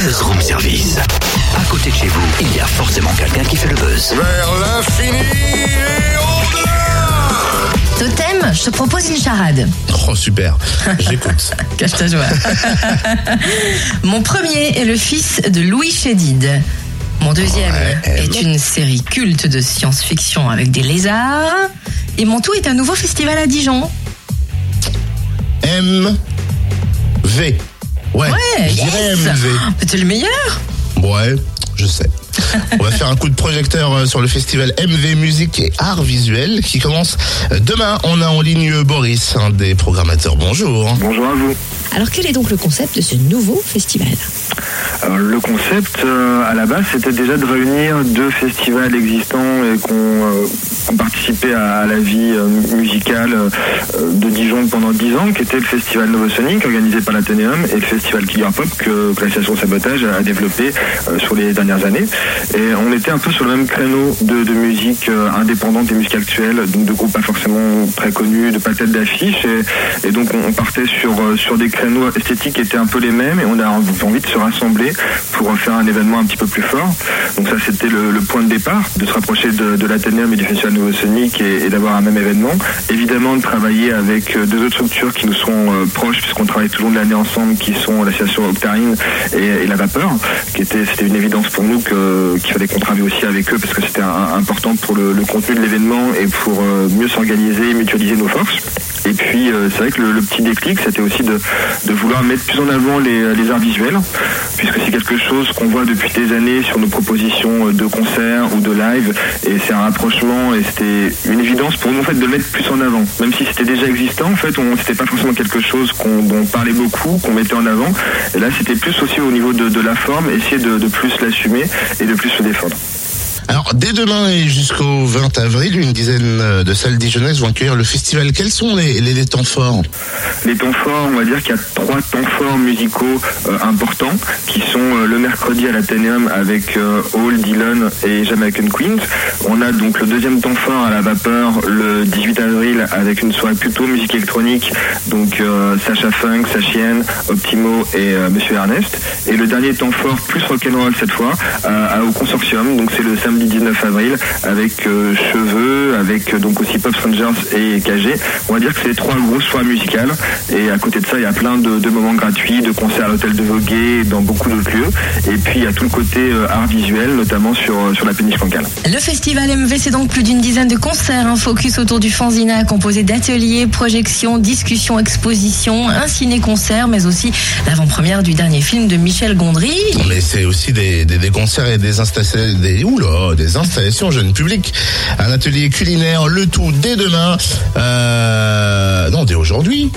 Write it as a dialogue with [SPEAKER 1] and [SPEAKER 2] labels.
[SPEAKER 1] Buzz Room Service. À côté de chez vous, il y a forcément quelqu'un qui fait le buzz.
[SPEAKER 2] Vers l'infini et au-delà
[SPEAKER 3] Totem, je te propose une charade.
[SPEAKER 4] Oh super, j'écoute.
[SPEAKER 3] Cache ta joie. Mon premier est le fils de Louis Chédid. Mon deuxième
[SPEAKER 4] Ouais,
[SPEAKER 3] est une série culte de science-fiction avec des lézards. Et mon tout est un nouveau festival à Dijon.
[SPEAKER 4] M V. Ouais,
[SPEAKER 3] Ouais,
[SPEAKER 4] je dirais
[SPEAKER 3] yes. T'es le meilleur
[SPEAKER 4] Ouais, je sais. On va faire un coup de projecteur euh, sur le festival MV Musique et Arts Visuels qui commence euh, demain. On a en ligne Boris, un des programmateurs. Bonjour.
[SPEAKER 5] Bonjour à vous.
[SPEAKER 6] Alors quel est donc le concept de ce nouveau festival?
[SPEAKER 5] Alors, le concept euh, à la base c'était déjà de réunir deux festivals existants et qu'on euh, ont participé à, à la vie euh, musicale euh, de Dijon pendant dix ans, qui était le festival Novosonic organisé par l'Athénéum et le festival Killer Pop que, l'association Sabotage a développé euh, sur les dernières années. Et on était un peu sur le même créneau de, musique euh, indépendante et musique actuelle, donc de groupes pas forcément très connus, de pas tête d'affiche. Et, donc on, partait sur, euh, sur des créneaux esthétiques qui étaient un peu les mêmes et on a envie de se rassembler pour faire un événement un petit peu plus fort. Donc ça c'était le, point de départ, de se rapprocher de, de l'Athénéum et du Festival Nouveau Sonic et, et d'avoir un même événement. Évidemment de travailler avec euh, deux autres structures qui nous sont euh, proches puisqu'on travaille tout le long de l'année ensemble, qui sont l'association Octarine et, La Vapeur, qui était c'était une évidence pour nous qu'il fallait qu'on travaille aussi avec eux parce que c'était important pour le, le contenu de l'événement et pour euh, mieux s'organiser et mutualiser nos forces. Et puis euh, c'est vrai que le, petit déclic, c'était aussi de, vouloir mettre plus en avant les, arts visuels, puisque c'est quelque chose qu'on voit depuis des années sur nos propositions de concerts ou de live, et c'est un rapprochement, et c'était une évidence pour nous en de mettre plus en avant. Même si c'était déjà existant, en fait, on c'était pas forcément quelque chose qu'on dont on parlait beaucoup, qu'on mettait en avant. Et là, c'était plus aussi au niveau de, la forme, essayer de plus l'assumer et de plus se défendre.
[SPEAKER 4] Alors, dès demain et jusqu'au 20 avril, une dizaine de salles dijonnaises vont accueillir le festival. Quels sont les, les- temps forts?
[SPEAKER 5] Les temps forts, on va dire qu'il y a trois temps forts musicaux euh, importants qui sont euh, le mercredi à l'Athénéum avec euh, Hall, Dylan et Jamaican Queens. On a donc le deuxième temps fort à la vapeur le 18 avril avec une soirée plutôt musique électronique, donc Sacha Funk, Sachienne, Optimo et Monsieur Ernest. Et le dernier temps fort, plus rock'n'roll cette fois, au Consortium, donc c'est le samedi 19 avril avec euh, Cheveux, avec euh, donc aussi Pop Strangers et KG. On va dire que c'est les trois grosses soirées musicales. Et à côté de ça, il y a plein de, de moments gratuits, de concerts à l'hôtel de Voguet, dans beaucoup d'autres lieux. Et puis il y a tout le côté euh, art visuel, notamment sur, sur la péniche cancale.
[SPEAKER 3] Le festival MV, c'est donc plus d'une dizaine de concerts, un focus autour du fanzina composé d'ateliers, projections, discussions, expositions, un ciné-concert, mais aussi l'avant-première du dernier film de Michel Gondry.
[SPEAKER 4] Mais c'est aussi des, des, des concerts et des installations, des, oula, des installations jeunes publics. Un atelier culinaire, le tout dès demain. Euh, non, dès aujourd'hui.